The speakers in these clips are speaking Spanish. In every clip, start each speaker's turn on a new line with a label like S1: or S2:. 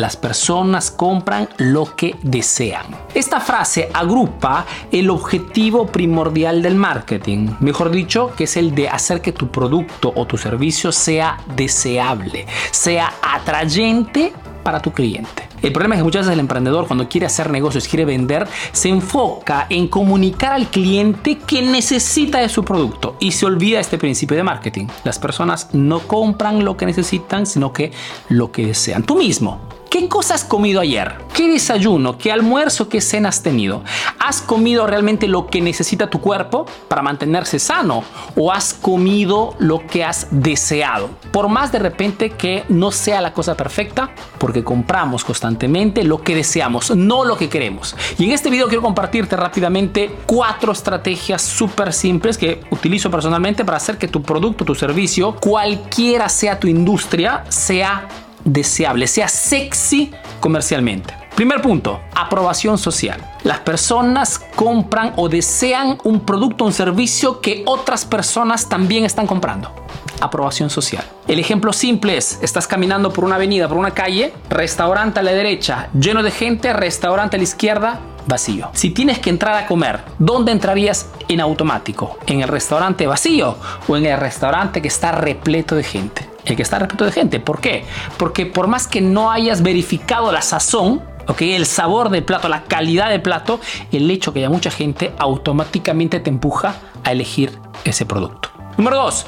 S1: las personas compran lo que desean. Esta frase agrupa el objetivo primordial del marketing, mejor dicho, que es el de hacer que tu producto o tu servicio sea deseable, sea atrayente para tu cliente. El problema es que muchas veces el emprendedor cuando quiere hacer negocios, quiere vender, se enfoca en comunicar al cliente que necesita de su producto y se olvida este principio de marketing. Las personas no compran lo que necesitan, sino que lo que desean. Tú mismo, ¿Qué cosas has comido ayer? ¿Qué desayuno? ¿Qué almuerzo? ¿Qué cena has tenido? ¿Has comido realmente lo que necesita tu cuerpo para mantenerse sano? ¿O has comido lo que has deseado? Por más de repente que no sea la cosa perfecta, porque compramos constantemente lo que deseamos, no lo que queremos. Y en este video quiero compartirte rápidamente cuatro estrategias súper simples que utilizo personalmente para hacer que tu producto, tu servicio, cualquiera sea tu industria, sea deseable, sea sexy comercialmente. Primer punto, aprobación social. Las personas compran o desean un producto o un servicio que otras personas también están comprando. Aprobación social. El ejemplo simple es, estás caminando por una avenida, por una calle, restaurante a la derecha, lleno de gente, restaurante a la izquierda, vacío. Si tienes que entrar a comer, ¿dónde entrarías en automático? ¿En el restaurante vacío o en el restaurante que está repleto de gente? el que está repleto de gente. ¿Por qué? Porque por más que no hayas verificado la sazón, okay, el sabor del plato, la calidad del plato, el hecho que haya mucha gente automáticamente te empuja a elegir ese producto. Número dos,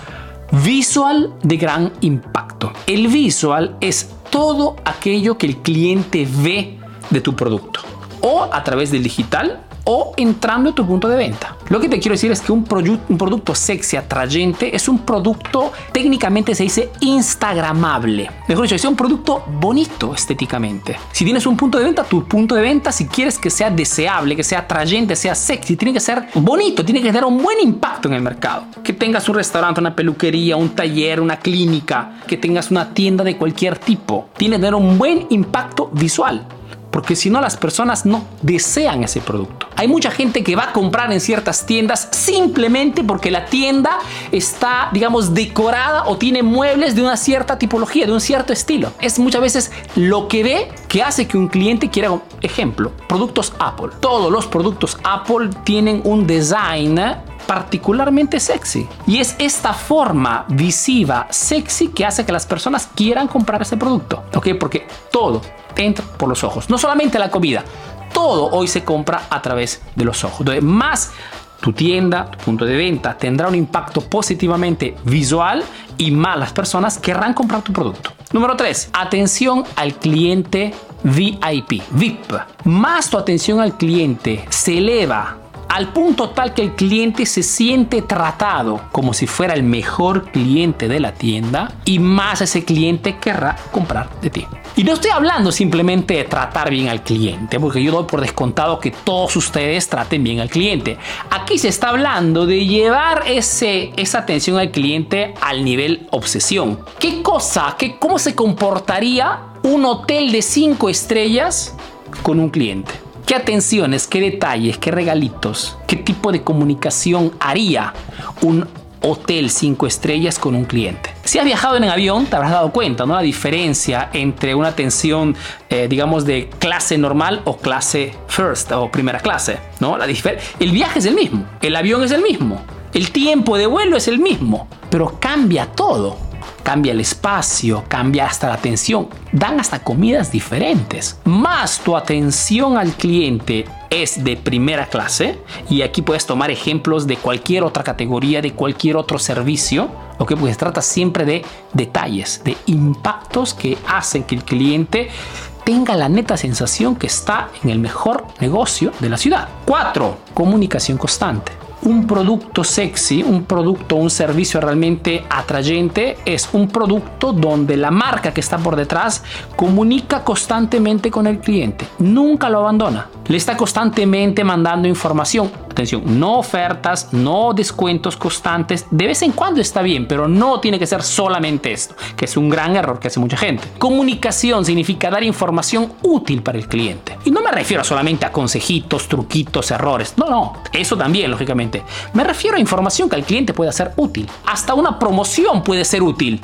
S1: visual de gran impacto. El visual es todo aquello que el cliente ve de tu producto o a través del digital o entrando a tu punto de venta. Lo que te quiero decir es que un, producto sexy, atrayente, es un producto técnicamente se dice instagramable. Mejor dicho, es un producto bonito estéticamente. Si tienes un punto de venta, tu punto de venta, si quieres que sea deseable, que sea atrayente, sea sexy, tiene que ser bonito, tiene que tener un buen impacto en el mercado. Que tengas un restaurante, una peluquería, un taller, una clínica, que tengas una tienda de cualquier tipo, tiene que tener un buen impacto visual porque si no las personas no desean ese producto. Hay mucha gente que va a comprar en ciertas tiendas simplemente porque la tienda está, digamos, decorada o tiene muebles de una cierta tipología, de un cierto estilo. Es muchas veces lo que ve que hace que un cliente quiera, ejemplo, productos Apple. Todos los productos Apple tienen un design particularmente sexy. Y es esta forma visiva, sexy, que hace que las personas quieran comprar ese producto. ¿Ok? Porque todo entra por los ojos. No solamente la comida, todo hoy se compra a través de los ojos. Entonces, más tu tienda, tu punto de venta tendrá un impacto positivamente visual y más las personas querrán comprar tu producto. Número 3. Atención al cliente VIP, VIP. Más tu atención al cliente se eleva al punto tal que el cliente se siente tratado como si fuera el mejor cliente de la tienda y más ese cliente querrá comprar de ti. Y no estoy hablando simplemente de tratar bien al cliente, porque yo doy por descontado que todos ustedes traten bien al cliente. Aquí se está hablando de llevar esa atención al cliente al nivel obsesión. ¿Qué cosa, qué, cómo se comportaría un hotel de 5 estrellas con un cliente? ¿Qué atenciones, qué detalles, qué regalitos, qué tipo de comunicación haría un hotel cinco estrellas con un cliente? Si has viajado en avión, te habrás dado cuenta, ¿no? La diferencia entre una atención, eh, digamos, de clase normal o clase first o primera clase, ¿no? La el viaje es el mismo, el avión es el mismo, el tiempo de vuelo es el mismo, pero cambia todo cambia el espacio, cambia hasta la atención, dan hasta comidas diferentes. Más tu atención al cliente es de primera clase y aquí puedes tomar ejemplos de cualquier otra categoría, de cualquier otro servicio, que Pues trata siempre de detalles, de impactos que hacen que el cliente tenga la neta sensación que está en el mejor negocio de la ciudad. 4. Comunicación constante un producto sexy, un producto, un servicio realmente atrayente, es un producto donde la marca que está por detrás comunica constantemente con el cliente, nunca lo abandona. Le está constantemente mandando información. Atención, no ofertas, no descuentos constantes. De vez en cuando está bien, pero no tiene que ser solamente esto, que es un gran error que hace mucha gente. Comunicación significa dar información útil para el cliente. Y no me refiero solamente a consejitos, truquitos, errores. No, no, eso también, lógicamente. Me refiero a información que al cliente pueda ser útil. Hasta una promoción puede ser útil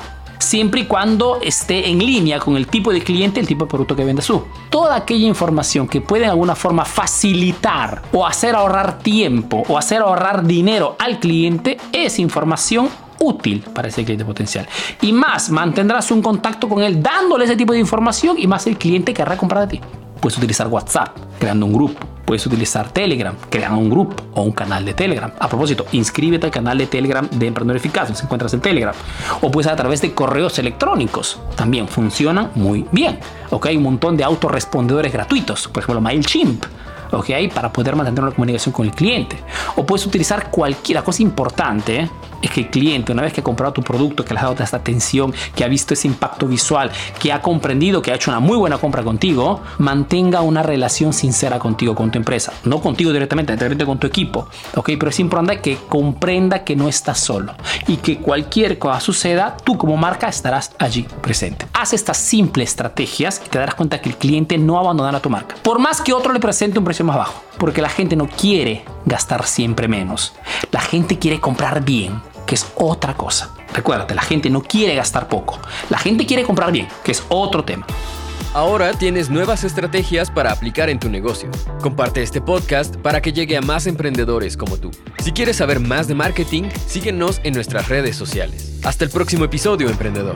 S1: siempre y cuando esté en línea con el tipo de cliente, el tipo de producto que vende su. Toda aquella información que puede de alguna forma facilitar o hacer ahorrar tiempo o hacer ahorrar dinero al cliente es información útil para ese cliente potencial. Y más, mantendrás un contacto con él dándole ese tipo de información y más el cliente querrá comprar de ti. Puedes utilizar WhatsApp, creando un grupo puedes utilizar Telegram, crear un grupo o un canal de Telegram. A propósito, inscríbete al canal de Telegram de Emprendedor Eficaz, se encuentras en Telegram. O puedes a través de correos electrónicos, también funcionan muy bien. Ok, hay un montón de autorrespondedores gratuitos, por ejemplo MailChimp. ¿ok? Para poder mantener una comunicación con el cliente. O puedes utilizar cualquier cosa importante es que el cliente, una vez que ha comprado tu producto, que le ha dado esta atención, que ha visto ese impacto visual, que ha comprendido que ha hecho una muy buena compra contigo, mantenga una relación sincera contigo, con tu empresa. No contigo directamente, directamente con tu equipo. ¿ok? Pero es importante que comprenda que no estás solo y que cualquier cosa suceda, tú como marca estarás allí presente. Haz estas simples estrategias y te darás cuenta que el cliente no abandonará tu marca. Por más que otro le presente un precio más bajo, porque la gente no quiere gastar siempre menos. La gente quiere comprar bien que es otra cosa. Recuérdate, la gente no quiere gastar poco, la gente quiere comprar bien, que es otro tema.
S2: Ahora tienes nuevas estrategias para aplicar en tu negocio. Comparte este podcast para que llegue a más emprendedores como tú. Si quieres saber más de marketing, síguenos en nuestras redes sociales. Hasta el próximo episodio, emprendedor.